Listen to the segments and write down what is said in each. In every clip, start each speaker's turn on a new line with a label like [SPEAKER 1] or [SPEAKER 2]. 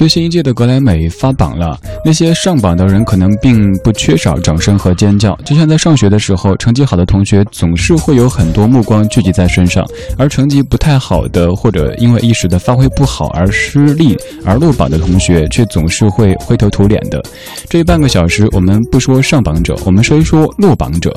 [SPEAKER 1] 最新一届的格莱美发榜了，那些上榜的人可能并不缺少掌声和尖叫。就像在上学的时候，成绩好的同学总是会有很多目光聚集在身上，而成绩不太好的或者因为一时的发挥不好而失利而落榜的同学，却总是会灰头土脸的。这半个小时，我们不说上榜者，我们说一说落榜者。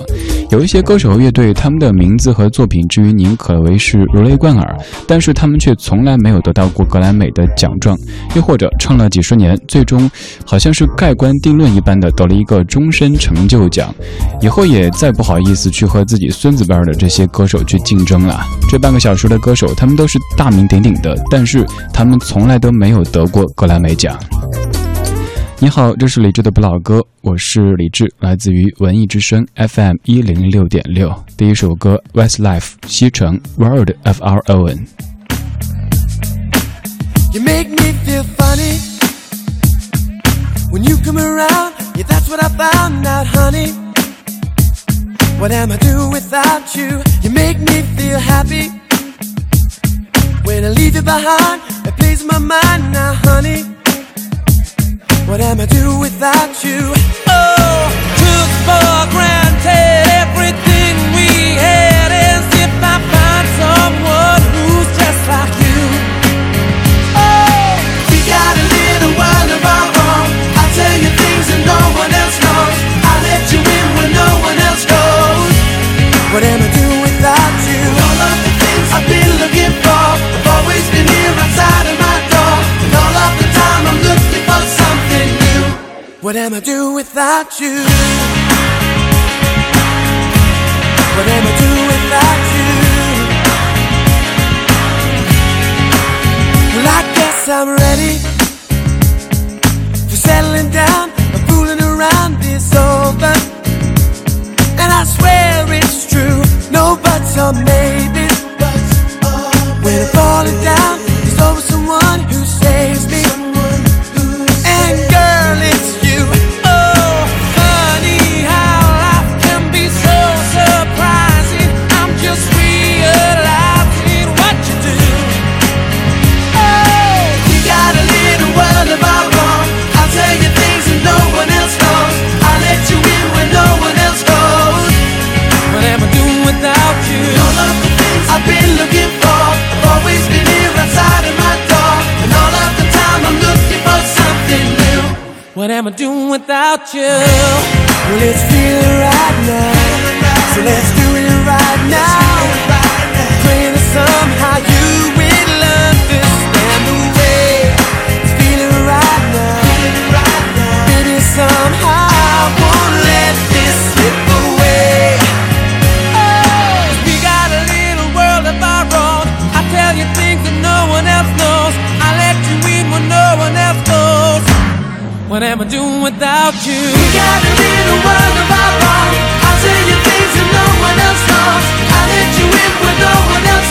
[SPEAKER 1] 有一些歌手和乐队，他们的名字和作品至于您可谓是如雷贯耳，但是他们却从来没有得到过格莱美的奖状，又或者唱了几十年，最终好像是盖棺定论一般的得了一个终身成就奖，以后也再不好意思去和自己孙子辈的这些歌手去竞争了。这半个小时的歌手，他们都是大名鼎鼎的，但是他们从来都没有得过格莱美奖。你好，这是李志的不老歌，我是李志，来自于文艺之声 FM 一零六点六。第一首歌 Westlife 西城 World of Our Own。
[SPEAKER 2] You make me when you come around. Yeah, that's what I found out, honey. What am I do without you? You make me feel happy when I leave you behind. It plays my mind now, honey. What am I do without you? Oh, took for granted What am I do without you? What am I do without you? Well, I guess I'm ready for settling down. and fooling around is over. And I swear it's true. No buts or maybes. Am I doing without you? Well, it's feeling right now. So let's do it right now. Praying that somehow What am I doing without you? We got a little world of our own. I'll tell you things that no one else knows. I let you in when no one else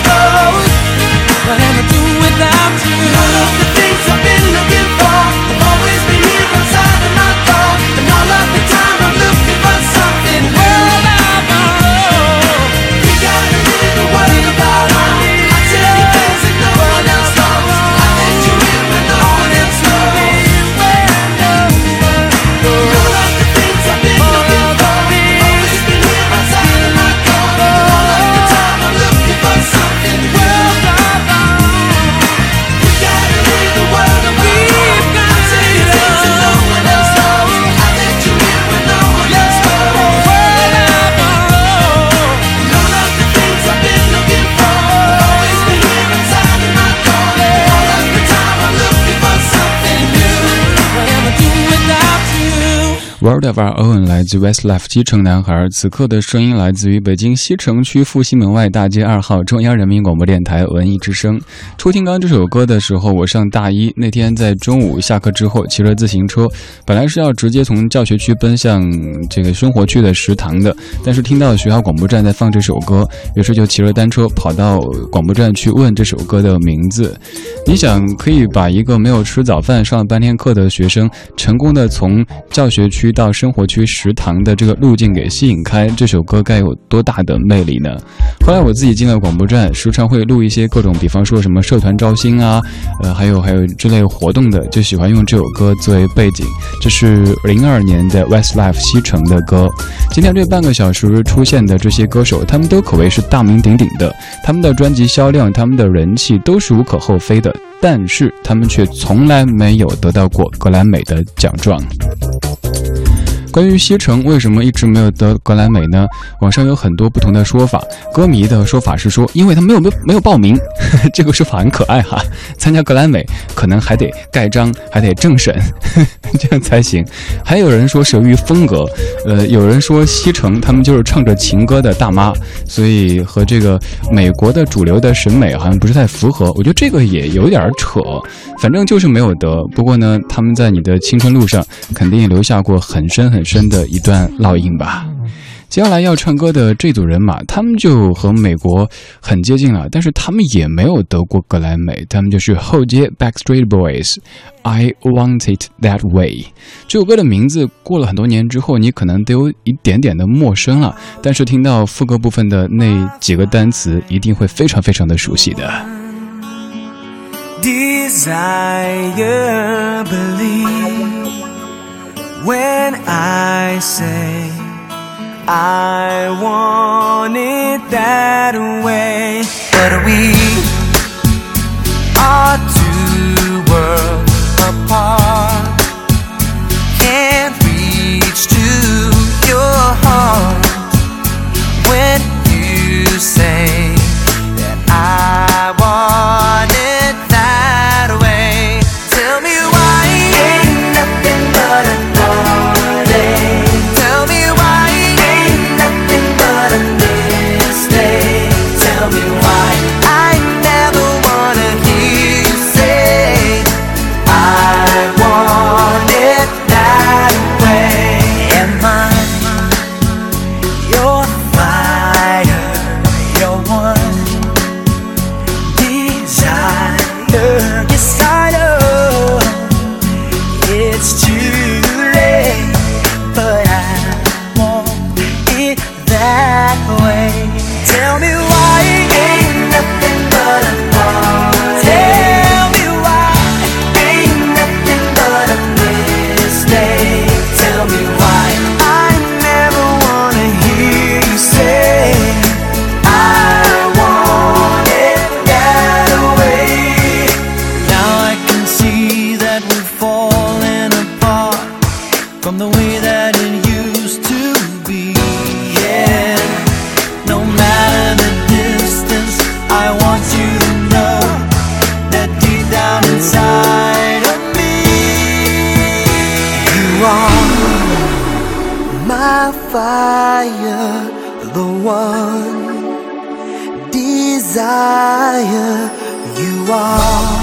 [SPEAKER 2] World of Our Own
[SPEAKER 1] 来自 Westlife 基城男孩，此刻的声音来自于北京西城区复兴门外大街二号中央人民广播电台文艺之声。初听刚这首歌的时候，我上大一那天，在中午下课之后骑着自行车，本来是要直接从教学区奔向这个生活区的食堂的，但是听到学校广播站在放这首歌，于是就骑着单车跑到广播站去问这首歌的名字。你想，可以把一个没有吃早饭、上了半天课的学生，成功的从教学区到生活区食堂的这个路径给吸引开，这首歌该有多大的魅力呢？后来我自己进了广播站，时常会录一些各种，比方说什么社团招新啊，呃，还有还有之类活动的，就喜欢用这首歌作为背景。这是零二年的 Westlife 西城的歌。今天这半个小时出现的这些歌手，他们都可谓是大名鼎鼎的，他们的专辑销量、他们的人气都是无可厚非的。但是他们却从来没有得到过格莱美的奖状。关于西城为什么一直没有得格莱美呢？网上有很多不同的说法。歌迷的说法是说，因为他没有没有没有报名，这个说法很可爱哈。参加格莱美可能还得盖章，还得政审呵呵，这样才行。还有人说是由于风格，呃，有人说西城他们就是唱着情歌的大妈，所以和这个美国的主流的审美好像不是太符合。我觉得这个也有点扯，反正就是没有得。不过呢，他们在你的青春路上肯定留下过很深很。深的一段烙印吧。接下来要唱歌的这组人马，他们就和美国很接近了，但是他们也没有得过格莱美。他们就是后街 Backstreet Boys，《I Want It That Way》。这首歌的名字过了很多年之后，你可能都有一点点的陌生了，但是听到副歌部分的那几个单词，一定会非常非常的熟悉的。
[SPEAKER 2] Desire, believe. When I say I want it that way. But we are desire you are.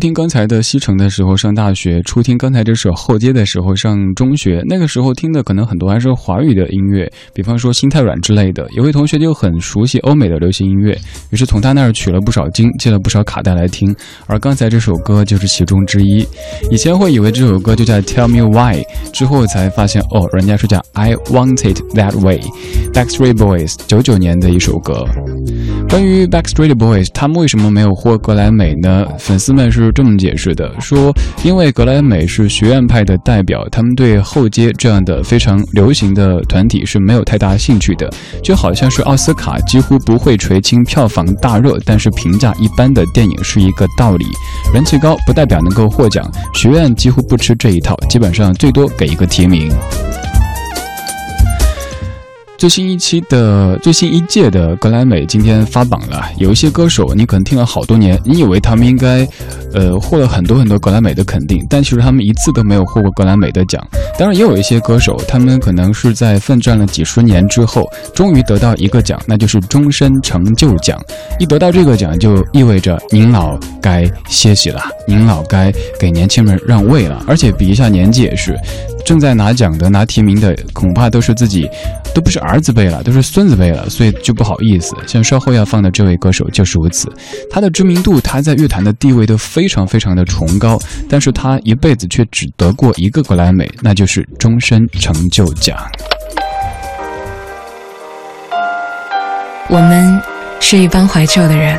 [SPEAKER 1] 听刚才的《西城》的时候上大学，初听刚才这首《后街》的时候上中学。那个时候听的可能很多还是华语的音乐，比方说《心太软》之类的。有位同学就很熟悉欧美的流行音乐，于是从他那儿取了不少经，借了不少卡带来听。而刚才这首歌就是其中之一。以前会以为这首歌就叫 Tell Me Why，之后才发现哦，人家是叫 I Want It That Way。Backstreet Boys 九九年的一首歌。关于 Backstreet Boys，他们为什么没有获格莱美呢？粉丝们是这么解释的：说因为格莱美是学院派的代表，他们对后街这样的非常流行的团体是没有太大兴趣的。就好像是奥斯卡几乎不会垂青票房大热，但是评价一般的电影是一个道理。人气高不代表能够获奖，学院几乎不吃这一套，基本上最多给一个提名。最新一期的最新一届的格莱美今天发榜了，有一些歌手你可能听了好多年，你以为他们应该，呃，获了很多很多格莱美的肯定，但其实他们一次都没有获过格莱美的奖。当然，也有一些歌手，他们可能是在奋战了几十年之后，终于得到一个奖，那就是终身成就奖。一得到这个奖，就意味着您老该歇息了，您老该给年轻人让位了，而且比一下年纪也是。正在拿奖的、拿提名的，恐怕都是自己，都不是儿儿子辈了，都是孙子辈了，所以就不好意思。像稍后要放的这位歌手就是如此，他的知名度、他在乐坛的地位都非常非常的崇高，但是他一辈子却只得过一个格莱美，那就是终身成就奖。
[SPEAKER 3] 我们是一帮怀旧的人，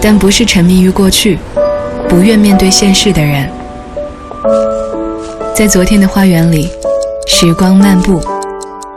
[SPEAKER 3] 但不是沉迷于过去、不愿面对现实的人。在昨天的花园里，时光漫步，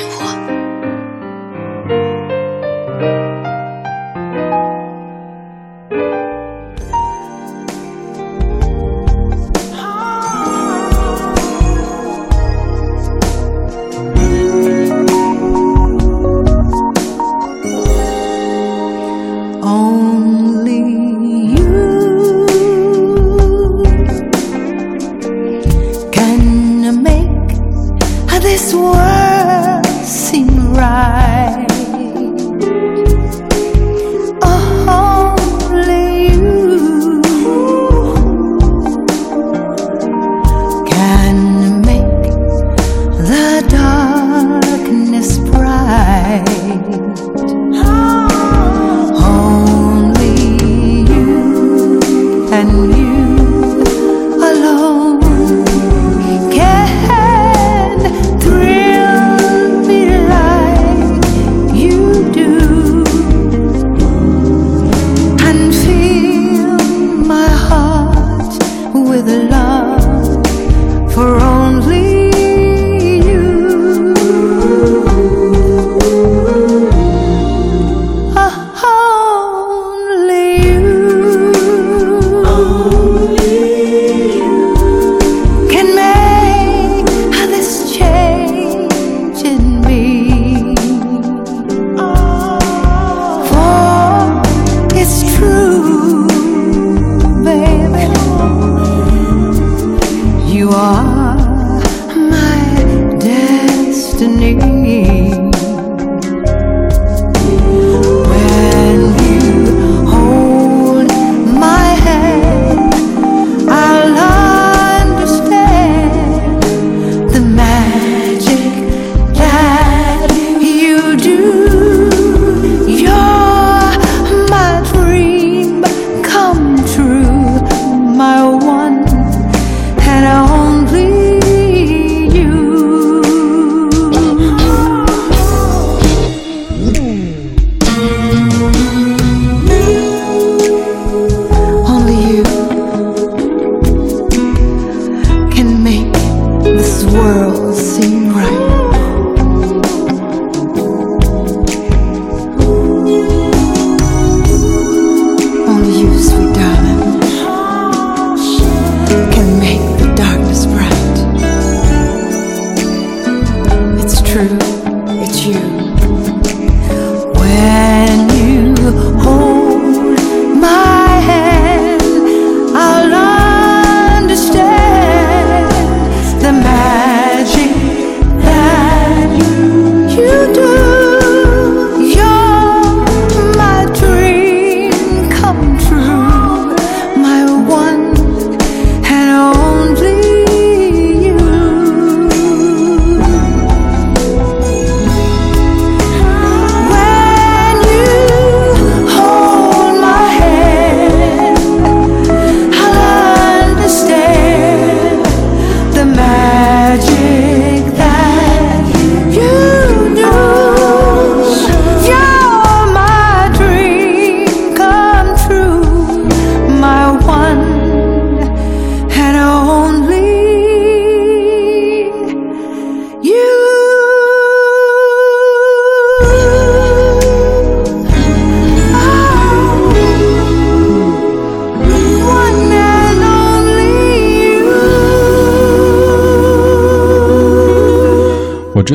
[SPEAKER 3] 活。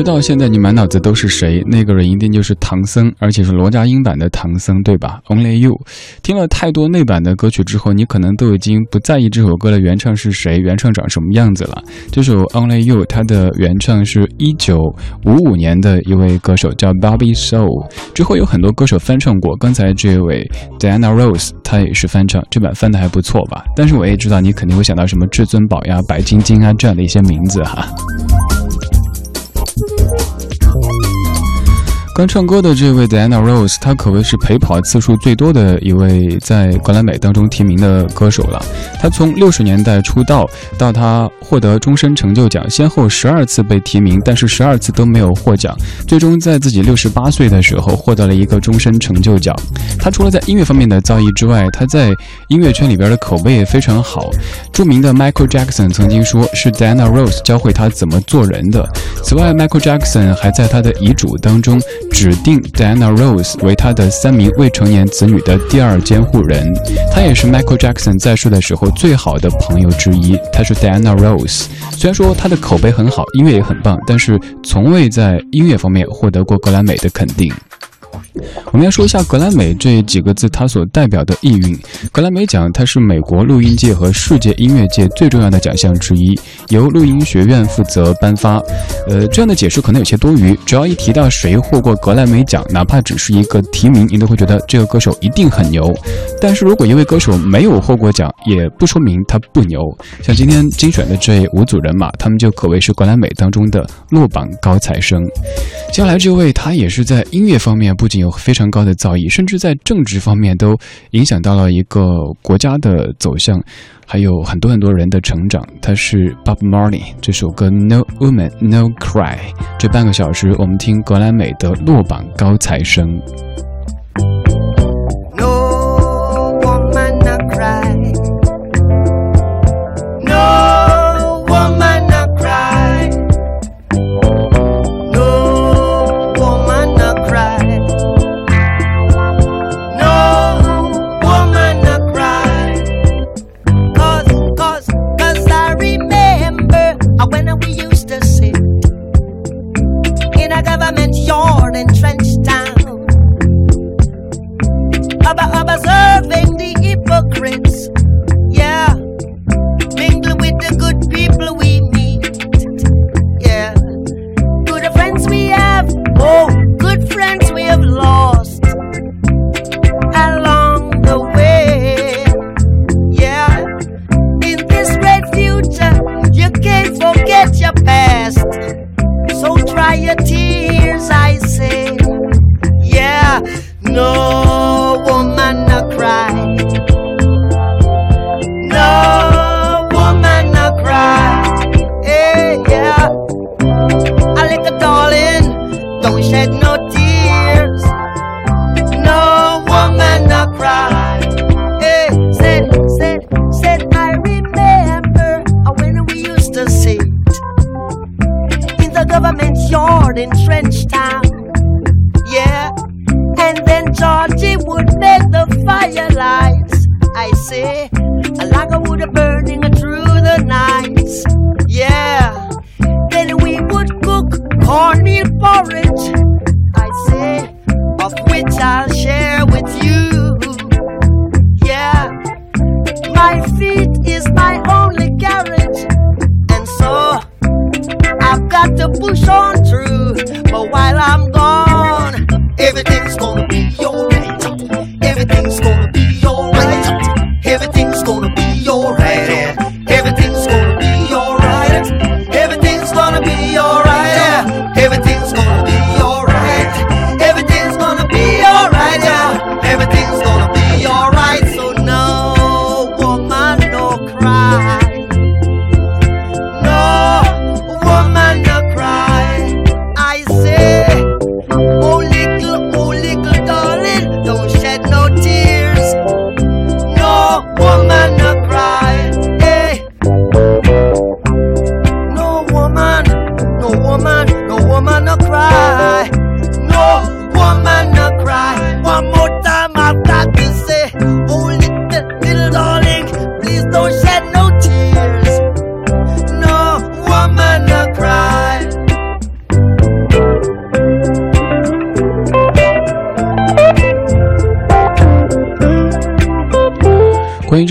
[SPEAKER 1] 道现在你满脑子都是谁，那个人一定就是唐僧，而且是罗家英版的唐僧，对吧？Only You，听了太多那版的歌曲之后，你可能都已经不在意这首歌的原唱是谁，原唱长什么样子了。这首 Only You，它的原唱是一九五五年的一位歌手叫 Bobby Soul，之后有很多歌手翻唱过。刚才这位 Diana Rose，她也是翻唱，这版翻的还不错吧？但是我也知道你肯定会想到什么至尊宝呀、白晶晶啊这样的一些名字哈。刚唱歌的这位 Diana Rose，她可谓是陪跑次数最多的一位在格莱美当中提名的歌手了。她从六十年代出道到她获得终身成就奖，先后十二次被提名，但是十二次都没有获奖。最终在自己六十八岁的时候获得了一个终身成就奖。她除了在音乐方面的造诣之外，她在音乐圈里边的口碑也非常好。著名的 Michael Jackson 曾经说是 Diana Rose 教会他怎么做人的。此外，Michael Jackson 还在他的遗嘱当中。指定 Diana Rose 为他的三名未成年子女的第二监护人，他也是 Michael Jackson 在世的时候最好的朋友之一。他是 Diana Rose，虽然说他的口碑很好，音乐也很棒，但是从未在音乐方面获得过格莱美的肯定。我们要说一下格莱美这几个字，它所代表的意蕴。格莱美奖，它是美国录音界和世界音乐界最重要的奖项之一，由录音学院负责颁发。呃，这样的解释可能有些多余。只要一提到谁获过格莱美奖，哪怕只是一个提名，你都会觉得这个歌手一定很牛。但是如果一位歌手没有获过奖，也不说明他不牛。像今天精选的这五组人马，他们就可谓是格莱美当中的落榜高材生。接下来这位，他也是在音乐方面不仅有非常高的造诣，甚至在政治方面都影响到了一个国家的走向，还有很多很多人的成长。他是 Bob Marley，这首歌《No Woman No Cry》。这半个小时，我们听格莱美的落榜高材生。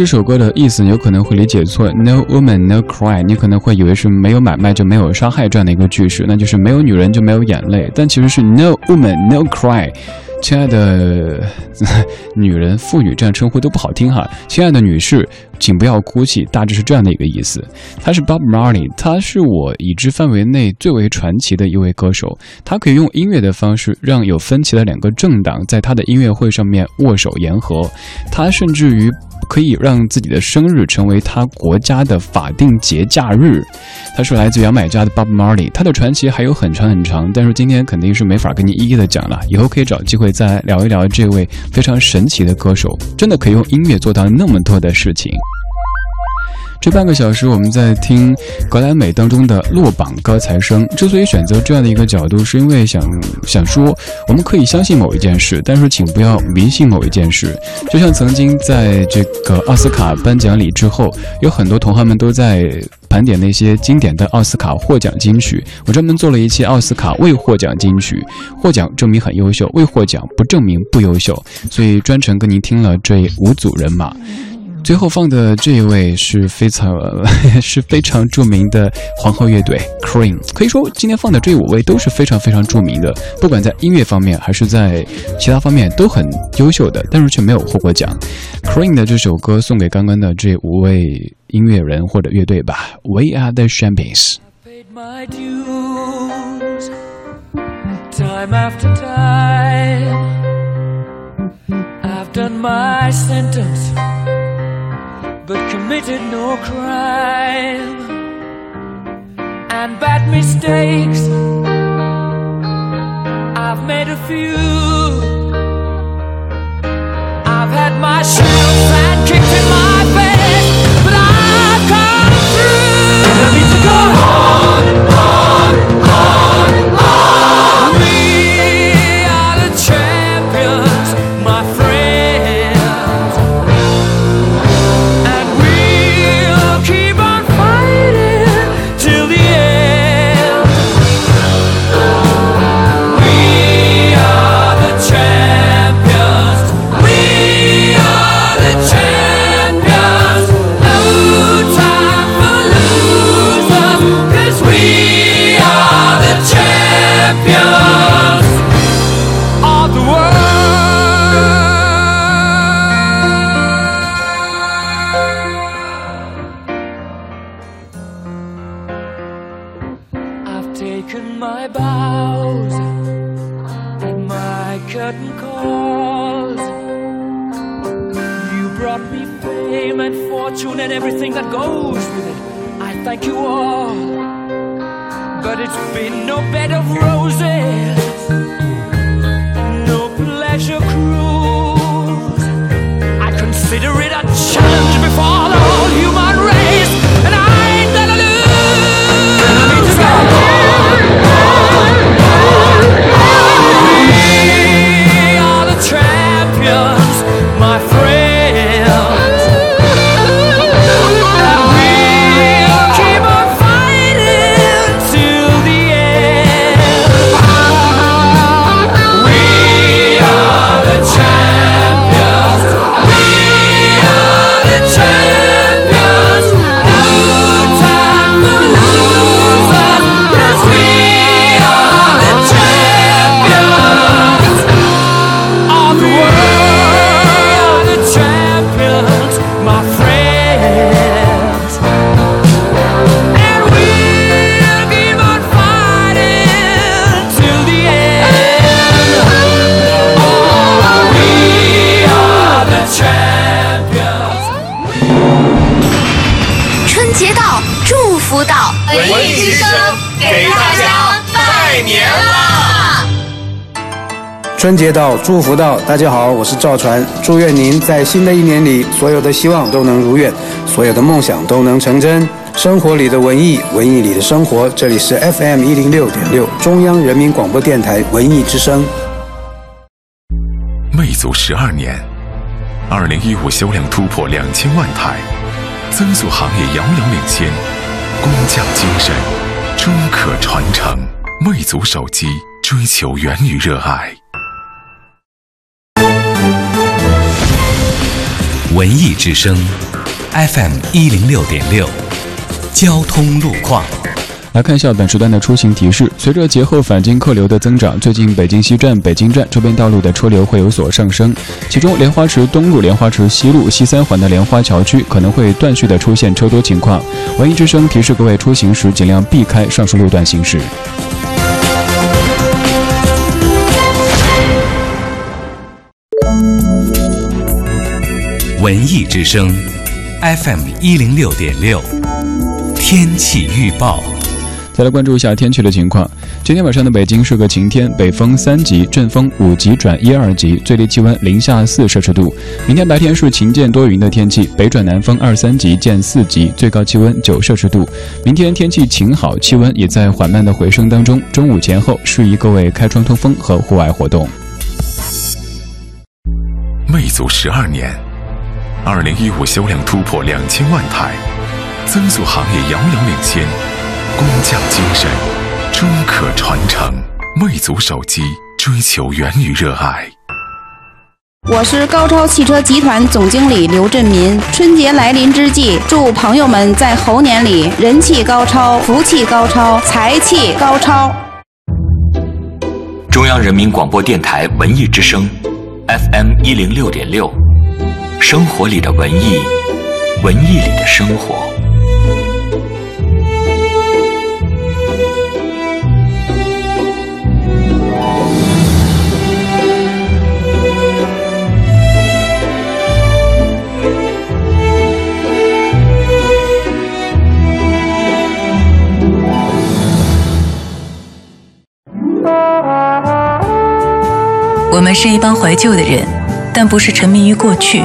[SPEAKER 1] 这首歌的意思，你有可能会理解错。No woman, no cry，你可能会以为是没有买卖就没有杀害这样的一个句式，那就是没有女人就没有眼泪。但其实是 No woman, no cry。亲爱的女人、妇女这样称呼都不好听哈。亲爱的女士，请不要哭泣，大致是这样的一个意思。他是 Bob Marley，他是我已知范围内最为传奇的一位歌手。他可以用音乐的方式让有分歧的两个政党在他的音乐会上面握手言和。他甚至于可以让自己的生日成为他国家的法定节假日。他是来自牙买加的 Bob Marley，他的传奇还有很长很长，但是今天肯定是没法跟你一一的讲了。以后可以找机会再来聊一聊这位非常神奇的歌手，真的可以用音乐做到那么多的事情。这半个小时，我们在听格莱美当中的落榜高材生。之所以选择这样的一个角度，是因为想想说，我们可以相信某一件事，但是请不要迷信某一件事。就像曾经在这个奥斯卡颁奖礼之后，有很多同行们都在盘点那些经典的奥斯卡获奖金曲。我专门做了一期奥斯卡未获奖金曲，获奖证明很优秀，未获奖不证明不优秀，所以专程跟您听了这五组人马。最后放的这一位是非常 是非常著名的皇后乐队 Cream，可以说今天放的这五位都是非常非常著名的，不管在音乐方面还是在其他方面都很优秀的，但是却没有获过奖。Cream 的这首歌送给刚刚的这五位音乐人或者乐队吧，We are the champions。
[SPEAKER 2] time after time. I've done my sentence, but committed no crime. And bad mistakes, I've made a few. I've had my shells and kicked in my face, but I've come through. I need to go
[SPEAKER 4] 春节到，祝福到，大家好，我是赵传，祝愿您在新的一年里，所有的希望都能如愿，所有的梦想都能成真。生活里的文艺，文艺里的生活，这里是 FM 一零六点六，中央人民广播电台文艺之声。
[SPEAKER 5] 魅族十二年，二零一五销量突破两千万台，增速行业遥遥领先，工匠精神终可传承。魅族手机追求源于热爱。
[SPEAKER 6] 文艺之声 FM 一零六点六，交通路况。
[SPEAKER 1] 来看一下本时段的出行提示。随着节后返京客流的增长，最近北京西站、北京站周边道路的车流会有所上升。其中，莲花池东路、莲花池西路、西三环的莲花桥区可能会断续的出现车多情况。文艺之声提示各位出行时尽量避开上述路段行驶。
[SPEAKER 6] 文艺之声，FM 一零六点六，天气预报。
[SPEAKER 1] 再来关注一下天气的情况。今天晚上的北京是个晴天，北风三级，阵风五级转一二级，最低气温零下四摄氏度。明天白天是晴间多云的天气，北转南风二三级见四级，最高气温九摄氏度。明天天气晴好，气温也在缓慢的回升当中。中午前后适宜各位开窗通风和户外活动。
[SPEAKER 5] 魅族十二年，二零一五销量突破两千万台，增速行业遥遥领先，工匠精神终可传承。魅族手机追求源于热爱。
[SPEAKER 7] 我是高超汽车集团总经理刘振民。春节来临之际，祝朋友们在猴年里人气高超、福气高超、财气高超。
[SPEAKER 8] 中央人民广播电台文艺之声，FM 一零六点六，生活里的文艺，文艺里的生活。
[SPEAKER 3] 我们是一帮怀旧的人，但不是沉迷于过去、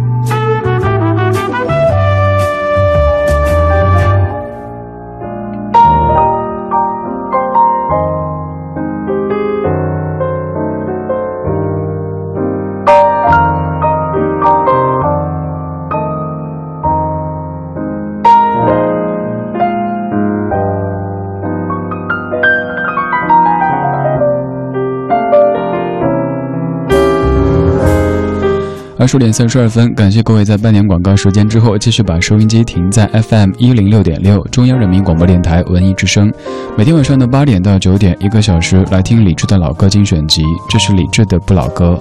[SPEAKER 1] 二十点三十二分，感谢各位在半年广告时间之后，继续把收音机停在 FM 一零六点六，中央人民广播电台文艺之声。每天晚上的八点到九点，一个小时来听李志的老歌精选集，这是李志的不老歌。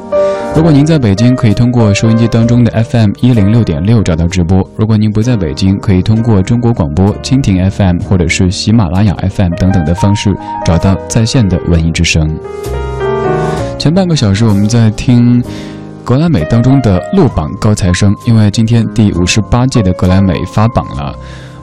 [SPEAKER 1] 如果您在北京，可以通过收音机当中的 FM 一零六点六找到直播；如果您不在北京，可以通过中国广播、蜻蜓 FM 或者是喜马拉雅 FM 等等的方式找到在线的文艺之声。前半个小时我们在听。格莱美当中的落榜高材生，因为今天第五十八届的格莱美发榜了，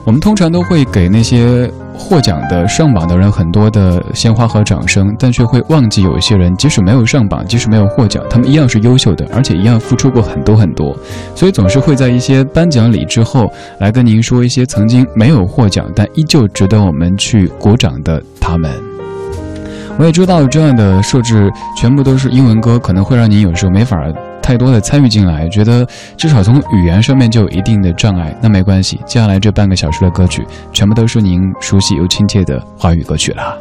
[SPEAKER 1] 我们通常都会给那些获奖的上榜的人很多的鲜花和掌声，但却会忘记有一些人，即使没有上榜，即使没有获奖，他们一样是优秀的，而且一样付出过很多很多，所以总是会在一些颁奖礼之后来跟您说一些曾经没有获奖但依旧值得我们去鼓掌的他们。我也知道这样的设置全部都是英文歌，可能会让您有时候没法太多的参与进来，觉得至少从语言上面就有一定的障碍。那没关系，接下来这半个小时的歌曲，全部都是您熟悉又亲切的华语歌曲了。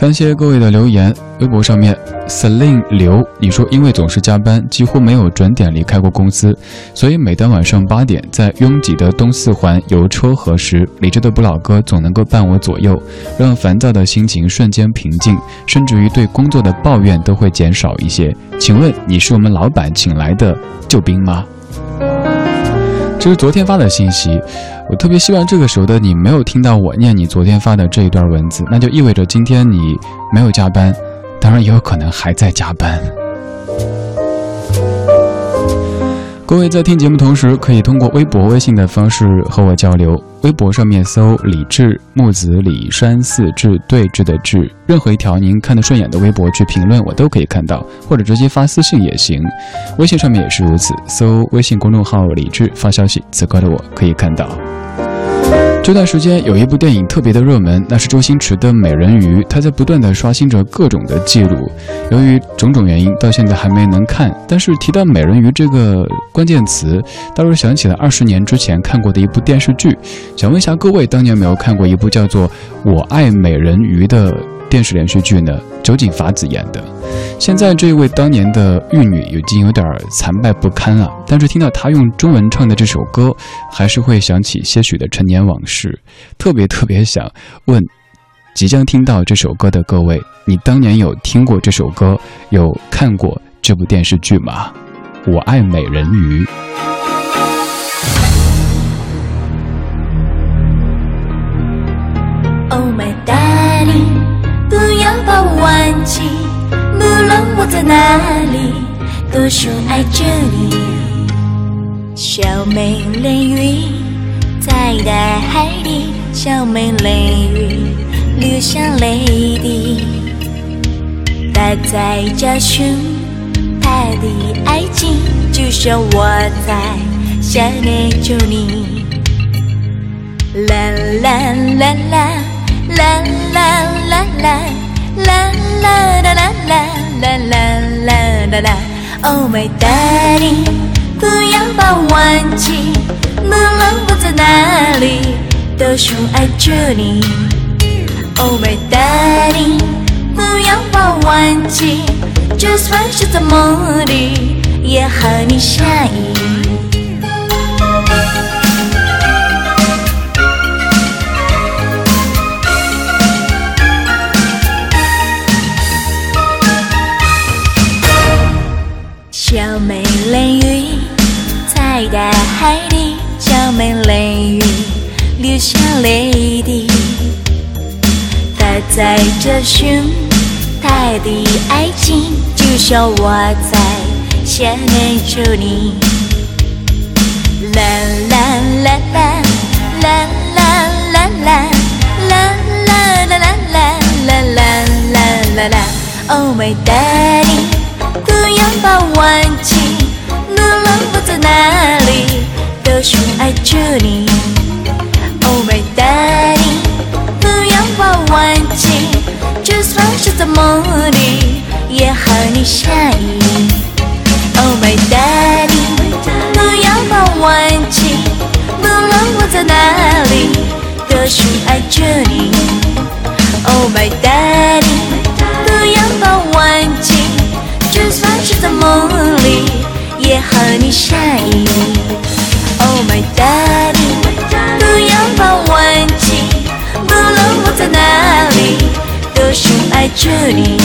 [SPEAKER 1] 感谢各位的留言，微博上面 Celine 刘，你说因为总是加班，几乎没有准点离开过公司，所以每当晚上八点在拥挤的东四环游车河时，理智的不老哥总能够伴我左右，让烦躁的心情瞬间平静，甚至于对工作的抱怨都会减少一些。请问你是我们老板请来的救兵吗？这是昨天发的信息，我特别希望这个时候的你没有听到我念你昨天发的这一段文字，那就意味着今天你没有加班，当然也有可能还在加班。各位在听节目同时，可以通过微博、微信的方式和我交流。微博上面搜“李志木子李山寺志对峙的志”，任何一条您看得顺眼的微博去评论，我都可以看到，或者直接发私信也行。微信上面也是如此，搜微信公众号“李志”发消息，此刻的我可以看到。这段时间有一部电影特别的热门，那是周星驰的《美人鱼》，它在不断的刷新着各种的记录。由于种种原因，到现在还没能看。但是提到美人鱼这个关键词，倒是想起了二十年之前看过的一部电视剧。想问一下各位，当年有没有看过一部叫做《我爱美人鱼》的电视连续剧呢？酒井法子演的。现在这位当年的玉女已经有点残败不堪了，但是听到她用中文唱的这首歌，还是会想起些许的陈年往事。特别特别想问，即将听到这首歌的各位，你当年有听过这首歌，有看过这部电视剧吗？我爱美人鱼。
[SPEAKER 9] Oh my darling，忘记，无论我在哪里，都说爱着你。小美人鱼在大海里，小美人鱼流下泪滴，她在找寻她的爱情，就像我在想念着你。啦啦啦啦。啦啦啦啦啦啦啦啦啦啦啦啦啦啦，Oh my darling，不要把我忘记，无论我在哪里，都深爱着你。Oh my darling，不要把我忘记，就算是在梦里，也和你相依。流下泪滴。她在找寻她的爱情，就像我在想念着你。啦啦啦啦啦啦啦啦啦啦啦啦啦啦啦啦啦，Oh my darling。不要把我忘记，无论我在哪里，都说爱着你。忘记，就算是在梦里，也和你相依。Oh my darling，不要把我忘记，无论我在哪里，都是爱着你。Oh my darling，
[SPEAKER 1] money.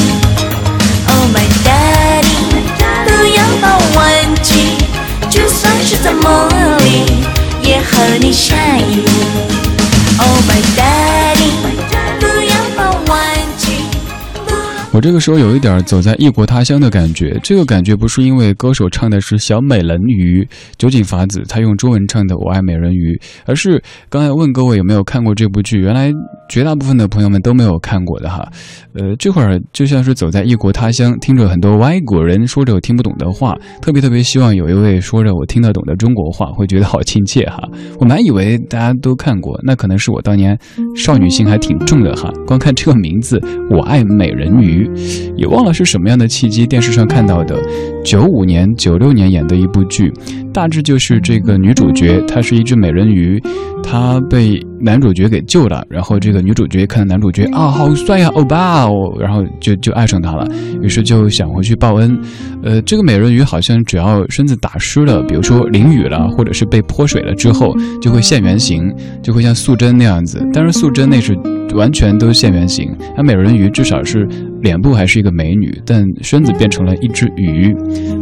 [SPEAKER 1] 这个时候有一点走在异国他乡的感觉，这个感觉不是因为歌手唱的是小美人鱼，酒井法子他用中文唱的我爱美人鱼，而是刚才问各位有没有看过这部剧，原来绝大部分的朋友们都没有看过的哈。呃，这会儿就像是走在异国他乡，听着很多外国人说着我听不懂的话，特别特别希望有一位说着我听得懂的中国话，会觉得好亲切哈。我满以为大家都看过，那可能是我当年少女心还挺重的哈。光看这个名字，我爱美人鱼。也忘了是什么样的契机，电视上看到的，九五年、九六年演的一部剧，大致就是这个女主角，她是一只美人鱼，她被男主角给救了，然后这个女主角看到男主角啊，好帅呀，欧巴，然后就就爱上他了，于是就想回去报恩。呃，这个美人鱼好像只要身子打湿了，比如说淋雨了，或者是被泼水了之后，就会现原形，就会像素贞那样子。但是素贞那是完全都现原形，那美人鱼至少是。脸部还是一个美女，但身子变成了一只鱼。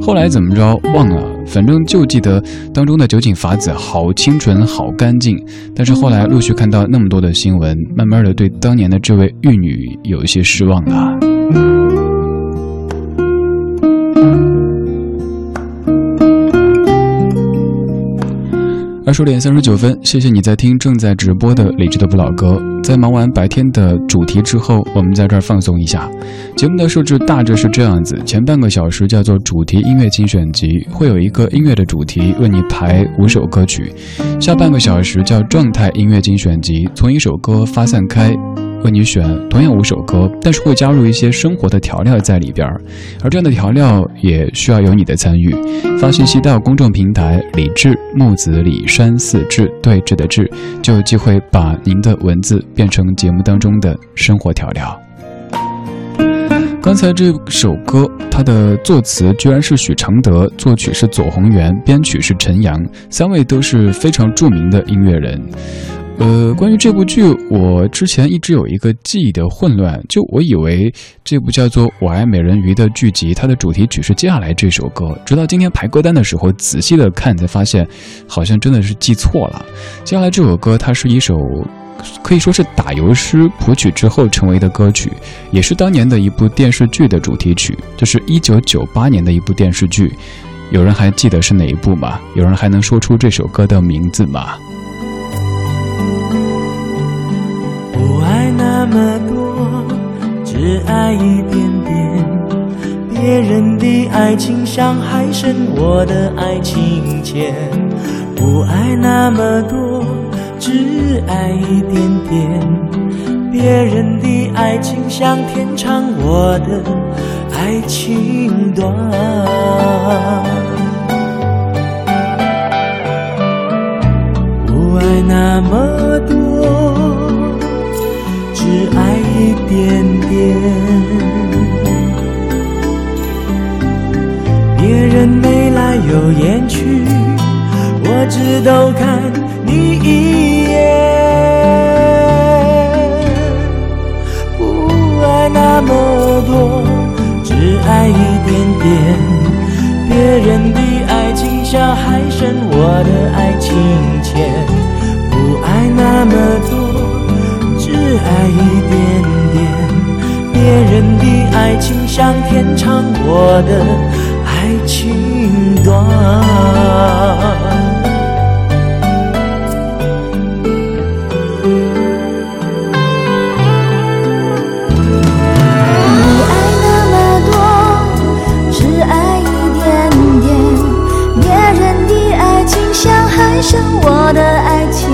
[SPEAKER 1] 后来怎么着忘了，反正就记得当中的酒井法子好清纯、好干净。但是后来陆续看到那么多的新闻，慢慢的对当年的这位玉女有一些失望了。二十点三十九分，谢谢你在听正在直播的理智的不老歌。在忙完白天的主题之后，我们在这儿放松一下。节目的设置大致是这样子：前半个小时叫做主题音乐精选集，会有一个音乐的主题为你排五首歌曲；下半个小时叫状态音乐精选集，从一首歌发散开。为你选同样五首歌，但是会加入一些生活的调料在里边儿，而这样的调料也需要有你的参与。发信息到公众平台“李志木子李山四志对峙的志”，就有机会把您的文字变成节目当中的生活调料。刚才这首歌，它的作词居然是许常德，作曲是左宏元，编曲是陈阳，三位都是非常著名的音乐人。呃，关于这部剧，我之前一直有一个记忆的混乱，就我以为这部叫做《我爱美人鱼》的剧集，它的主题曲是接下来这首歌。直到今天排歌单的时候，仔细的看才发现，好像真的是记错了。接下来这首歌，它是一首可以说是打油诗谱曲之后成为的歌曲，也是当年的一部电视剧的主题曲，这是一九九八年的一部电视剧。有人还记得是哪一部吗？有人还能说出这首歌的名字吗？
[SPEAKER 10] 那么多，只爱一点点。别人的爱情像海深，我的爱情浅。不爱那么多，只爱一点点。别人的爱情像天长，我的爱情短。不爱那么多。只爱一点点，别人眉来又眼去，我只都看你一眼。不爱那么多，只爱一点点。别人的爱情像海深，我的爱情浅。不爱那么多。爱一点点，别人的爱情像天长，我的爱情短。
[SPEAKER 1] 你
[SPEAKER 10] 爱
[SPEAKER 9] 那么多，只爱一点点，别人的爱情像海上，我的爱情。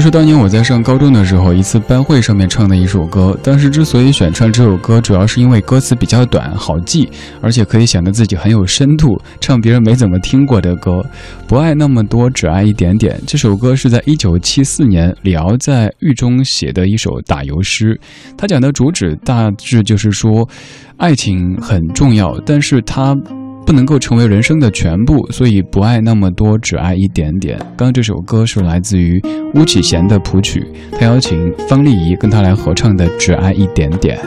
[SPEAKER 1] 这是当年我在上高中的时候一次班会上面唱的一首歌。当时之所以选唱这首歌，主要是因为歌词比较短，好记，而且可以显得自己很有深度，唱别人没怎么听过的歌。不爱那么多，只爱一点点。这首歌是在一九七四年李敖在狱中写的一首打油诗。他讲的主旨大致就是说，爱情很重要，但是他。不能够成为人生的全部，所以不爱那么多，只爱一点点。刚刚这首歌是来自于巫启贤的谱曲，他邀请方丽仪跟他来合唱的《只爱一点点》。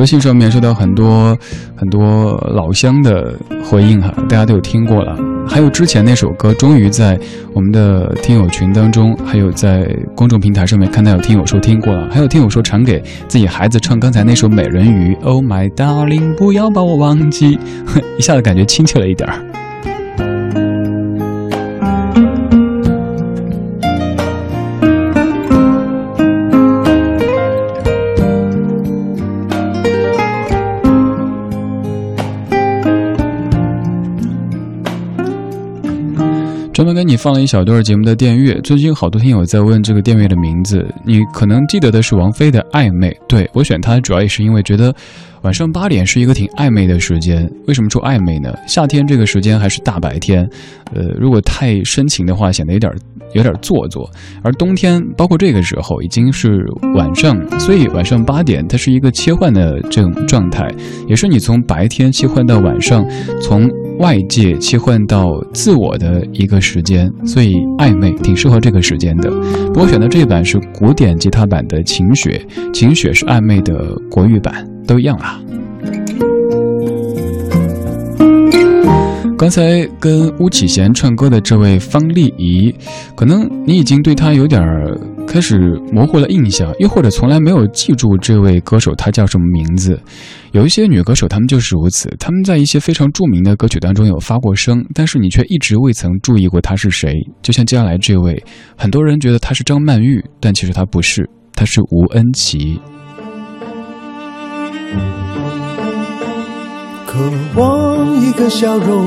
[SPEAKER 1] 微信上面收到很多很多老乡的回应哈，大家都有听过了。还有之前那首歌，终于在我们的听友群当中，还有在公众平台上面看到有听友说听过了。还有听友说传给自己孩子唱刚才那首《美人鱼》，Oh my darling，不要把我忘记，一下子感觉亲切了一点儿。放了一小段节目的电乐。最近好多听友在问这个电乐的名字，你可能记得的是王菲的《暧昧》。对我选它，主要也是因为觉得晚上八点是一个挺暧昧的时间。为什么说暧昧呢？夏天这个时间还是大白天，呃，如果太深情的话，显得有点有点做作。而冬天，包括这个时候已经是晚上，所以晚上八点它是一个切换的这种状态，也是你从白天切换到晚上，从。外界切换到自我的一个时间，所以暧昧挺适合这个时间的。不过选的这一版是古典吉他版的《晴雪》，《晴雪》是暧昧的国语版，都一样啊。刚才跟巫启贤唱歌的这位方丽仪，可能你已经对她有点开始模糊了印象，又或者从来没有记住这位歌手他叫什么名字。有一些女歌手，她们就是如此，她们在一些非常著名的歌曲当中有发过声，但是你却一直未曾注意过她是谁。就像接下来这位，很多人觉得她是张曼玉，但其实她不是，她是吴恩琪。
[SPEAKER 11] 渴望一个笑容，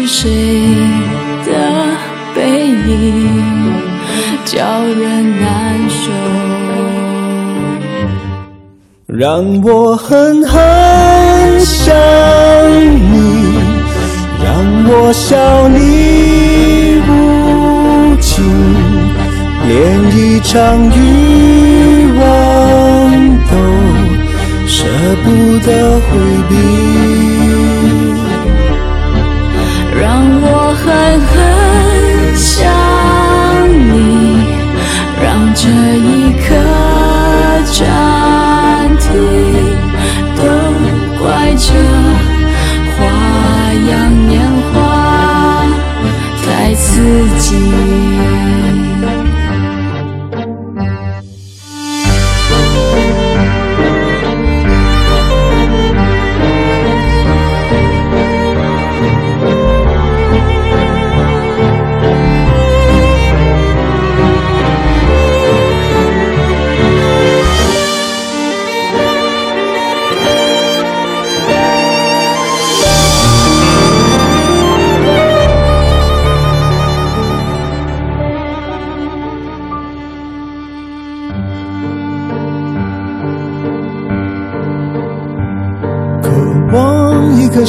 [SPEAKER 12] 是谁的背影叫人难受。
[SPEAKER 11] 让我狠狠想你，让我笑你无情，连一场欲望都舍不得回避。
[SPEAKER 12] 我很想你，让这一刻暂停，都怪这花样年华太刺激。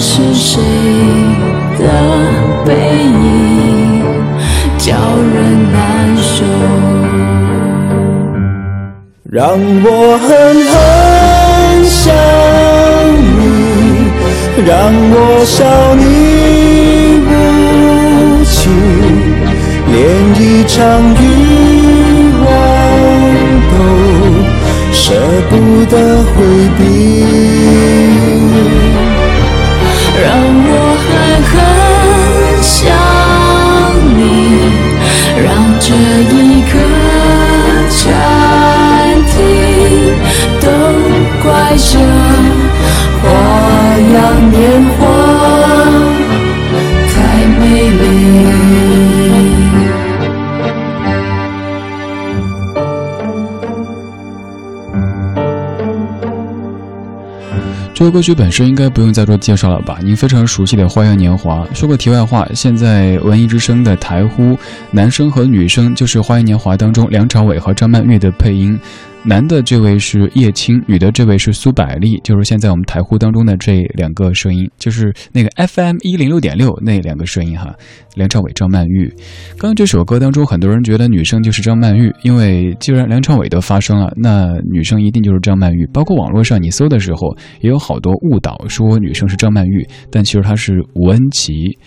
[SPEAKER 12] 是谁的背影叫人难受。
[SPEAKER 11] 让我狠狠想你，让我笑你无情，连一场欲望都舍不得回避。
[SPEAKER 9] 这一刻暂停，都怪这花样年华。
[SPEAKER 1] 这个歌曲本身应该不用再做介绍了吧？您非常熟悉的《花样年华》。说个题外话，现在文艺之声的台呼男生和女生就是《花样年华》当中梁朝伟和张曼玉的配音。男的这位是叶青，女的这位是苏百丽，就是现在我们台呼当中的这两个声音，就是那个 FM 一零六点六那两个声音哈。梁朝伟、张曼玉。刚刚这首歌当中，很多人觉得女生就是张曼玉，因为既然梁朝伟都发声了，那女生一定就是张曼玉。包括网络上你搜的时候，也有好多误导，说女生是张曼玉，但其实她是吴恩琪。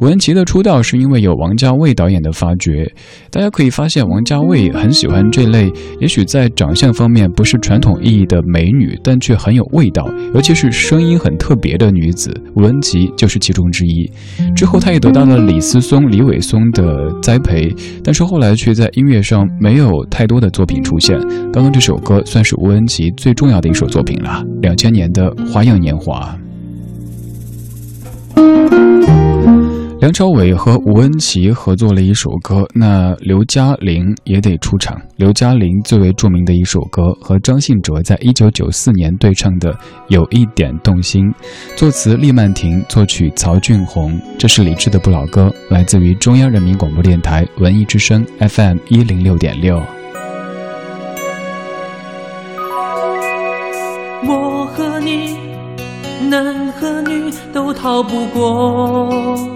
[SPEAKER 1] 吴恩琪的出道是因为有王家卫导演的发掘，大家可以发现王家卫很喜欢这类，也许在长相方面不是传统意义的美女，但却很有味道，尤其是声音很特别的女子。吴恩琪就是其中之一。之后，她也得到了李思松、李伟松的栽培，但是后来却在音乐上没有太多的作品出现。刚刚这首歌算是吴恩琪最重要的一首作品了，两千年的《花样年华》。梁朝伟和吴恩琪合作了一首歌，那刘嘉玲也得出场。刘嘉玲最为著名的一首歌，和张信哲在一九九四年对唱的《有一点动心》，作词厉曼婷，作曲曹俊宏。这是李志的不老歌，来自于中央人民广播电台文艺之声 FM 一零六点六。
[SPEAKER 13] 我和你，男和女都逃不过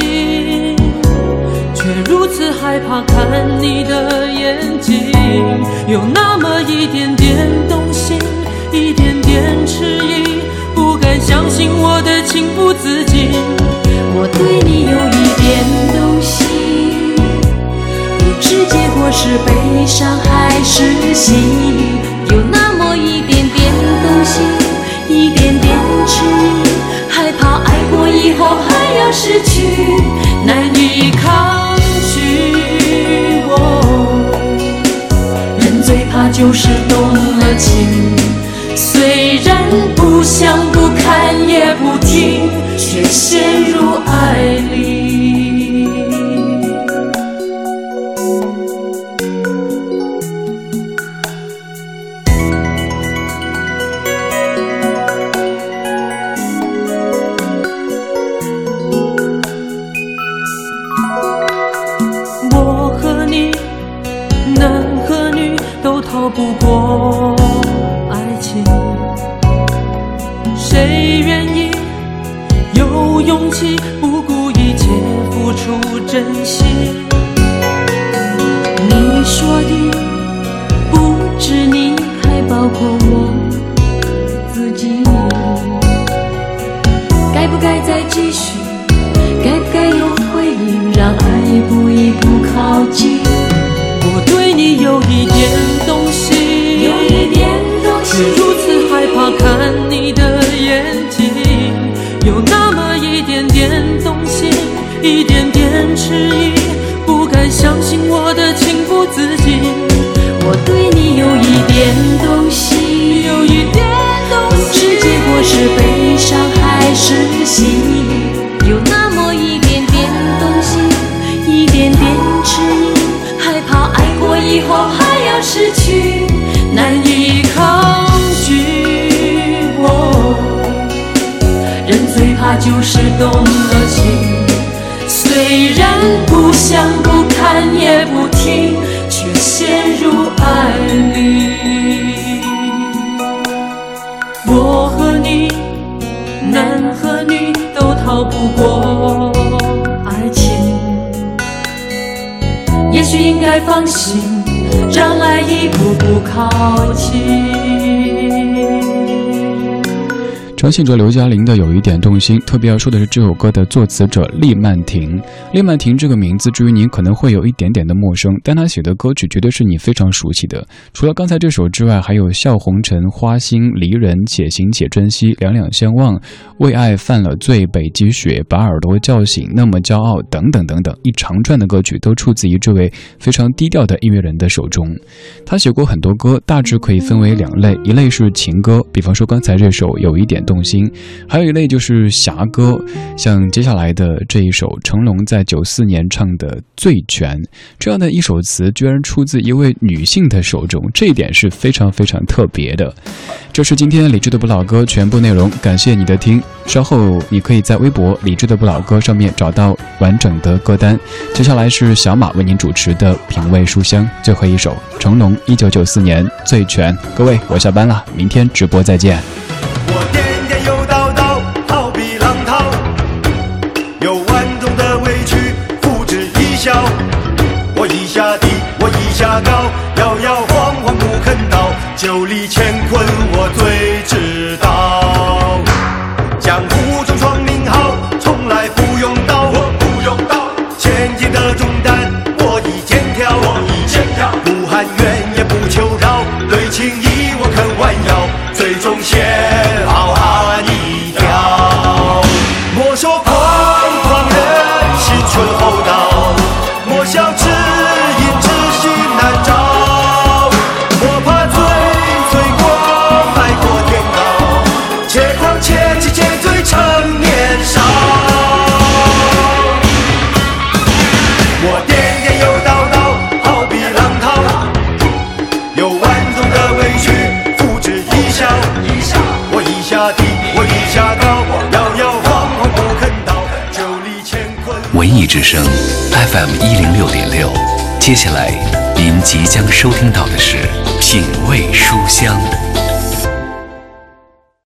[SPEAKER 13] 却如此害怕看你的眼睛，有那么一点点动心，一点点迟疑，不敢相信我的情不自禁。
[SPEAKER 9] 我对你有一点动心，不知结果是悲伤还是喜，有那么一点点动心，一点点迟疑，害怕爱过以后还要失去，就是动了情，
[SPEAKER 13] 虽然不想不看也不听，却陷入
[SPEAKER 9] 是悲伤还是喜，有那么一点点动心，一点点迟疑，害怕爱过以后还要失去，
[SPEAKER 13] 难以抗拒。我人最怕就是动了情，虽然不想不看也不听，却陷入爱里。该放心，让爱一步步靠近。
[SPEAKER 1] 张信哲、刘嘉玲的有一点动心，特别要说的是这首歌的作词者厉曼婷。厉曼婷这个名字，至于您可能会有一点点的陌生，但她写的歌曲绝对是你非常熟悉的。除了刚才这首之外，还有《笑红尘》《花心》《离人》《且行且珍惜》《两两相望》《为爱犯了罪》《北极雪》《把耳朵叫醒》《那么骄傲》等等等等，一长串的歌曲都出自于这位非常低调的音乐人的手中。他写过很多歌，大致可以分为两类，一类是情歌，比方说刚才这首有一点。动心，还有一类就是侠歌，像接下来的这一首成龙在九四年唱的《醉拳》，这样的一首词居然出自一位女性的手中，这一点是非常非常特别的。这是今天理智的不老歌全部内容，感谢你的听。稍后你可以在微博“理智的不老歌”上面找到完整的歌单。接下来是小马为您主持的品味书香，最后一首成龙一九九四年《醉拳》。各位，我下班了，明天直播再见。
[SPEAKER 14] 笑我一下低，我一下高，摇摇晃晃不肯倒，酒里乾坤我最知道。
[SPEAKER 6] 之声 FM 一零六点六，接下来您即将收听到的是品味书香。